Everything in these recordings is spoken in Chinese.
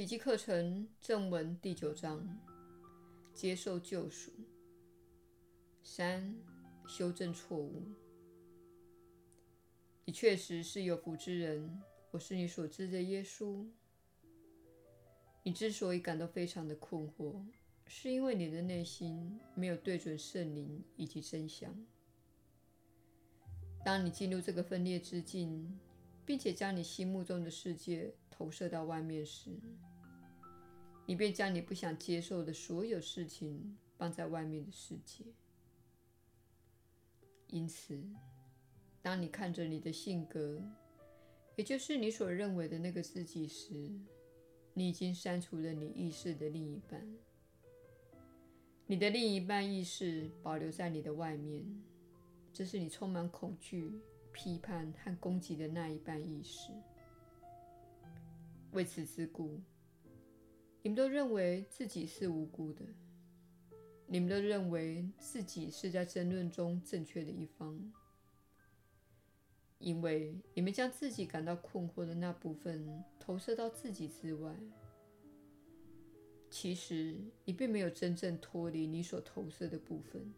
奇迹课程正文第九章：接受救赎。三、修正错误。你确实是有福之人，我是你所知的耶稣。你之所以感到非常的困惑，是因为你的内心没有对准圣灵以及真相。当你进入这个分裂之境，并且将你心目中的世界投射到外面时，你便将你不想接受的所有事情放在外面的世界。因此，当你看着你的性格，也就是你所认为的那个自己时，你已经删除了你意识的另一半。你的另一半意识保留在你的外面，这是你充满恐惧、批判和攻击的那一半意识。为此之故，你们都认为自己是无辜的，你们都认为自己是在争论中正确的一方，因为你们将自己感到困惑的那部分投射到自己之外。其实，你并没有真正脱离你所投射的部分，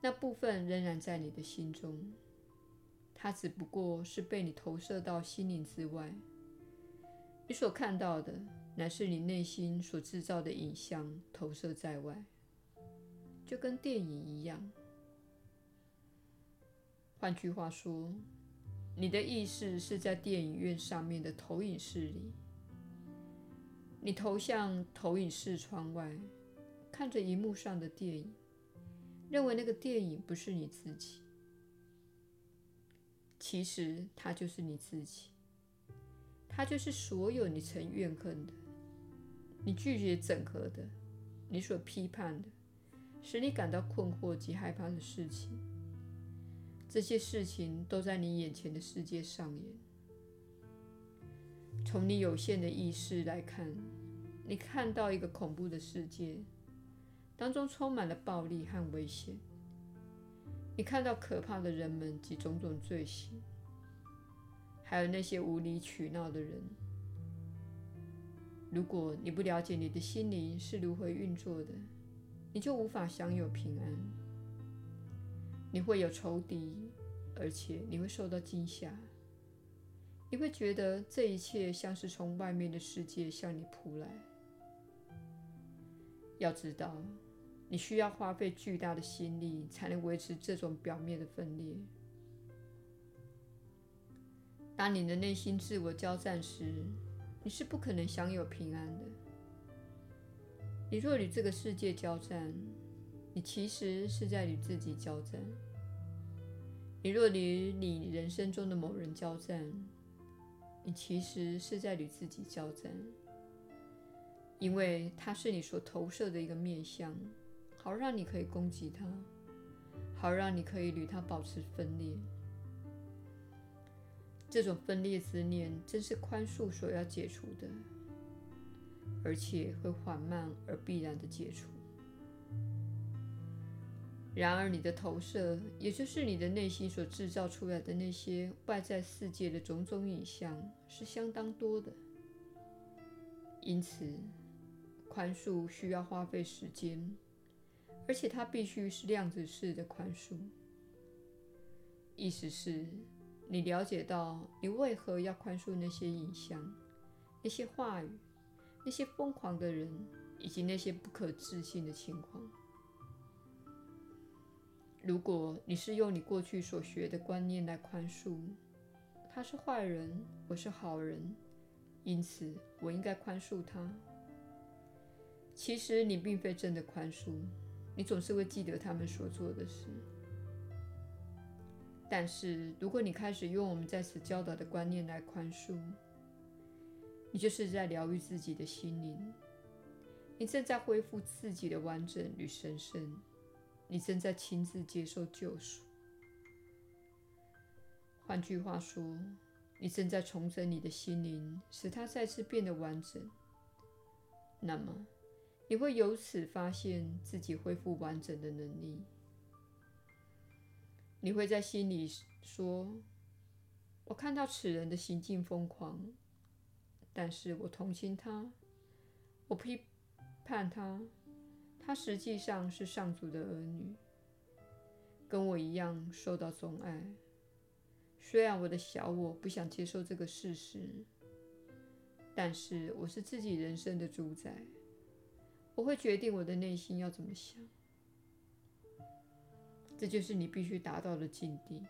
那部分仍然在你的心中，它只不过是被你投射到心灵之外。你所看到的，乃是你内心所制造的影像投射在外，就跟电影一样。换句话说，你的意识是在电影院上面的投影室里。你投向投影室窗外，看着荧幕上的电影，认为那个电影不是你自己。其实，它就是你自己。它就是所有你曾怨恨的、你拒绝整合的、你所批判的、使你感到困惑及害怕的事情。这些事情都在你眼前的世界上演。从你有限的意识来看，你看到一个恐怖的世界，当中充满了暴力和危险。你看到可怕的人们及种种罪行。还有那些无理取闹的人。如果你不了解你的心灵是如何运作的，你就无法享有平安。你会有仇敌，而且你会受到惊吓。你会觉得这一切像是从外面的世界向你扑来。要知道，你需要花费巨大的心力才能维持这种表面的分裂。当你的内心自我交战时，你是不可能享有平安的。你若与这个世界交战，你其实是在与自己交战。你若与你人生中的某人交战，你其实是在与自己交战，因为他是你所投射的一个面向，好让你可以攻击他，好让你可以与他保持分裂。这种分裂之念，正是宽恕所要解除的，而且会缓慢而必然的解除。然而，你的投射，也就是你的内心所制造出来的那些外在世界的种种影像，是相当多的。因此，宽恕需要花费时间，而且它必须是量子式的宽恕。意思是，你了解到你为何要宽恕那些影像、那些话语、那些疯狂的人，以及那些不可置信的情况。如果你是用你过去所学的观念来宽恕，他是坏人，我是好人，因此我应该宽恕他。其实你并非真的宽恕，你总是会记得他们所做的事。但是，如果你开始用我们在此教导的观念来宽恕，你就是在疗愈自己的心灵，你正在恢复自己的完整与神圣，你正在亲自接受救赎。换句话说，你正在重整你的心灵，使它再次变得完整。那么，你会由此发现自己恢复完整的能力。你会在心里说：“我看到此人的行径疯狂，但是我同情他，我批判他，他实际上是上主的儿女，跟我一样受到宠爱。虽然我的小我不想接受这个事实，但是我是自己人生的主宰，我会决定我的内心要怎么想。这就是你必须达到的境地。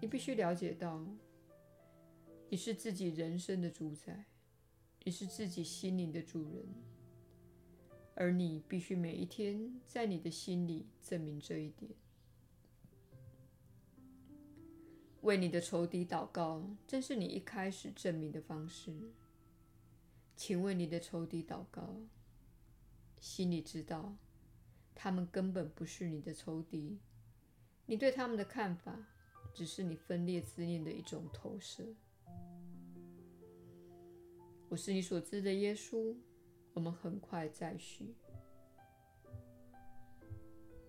你必须了解到，你是自己人生的主宰，你是自己心灵的主人，而你必须每一天在你的心里证明这一点。为你的仇敌祷告，正是你一开始证明的方式。请为你的仇敌祷告，心里知道，他们根本不是你的仇敌，你对他们的看法，只是你分裂之念的一种投射。我是你所知的耶稣，我们很快再续。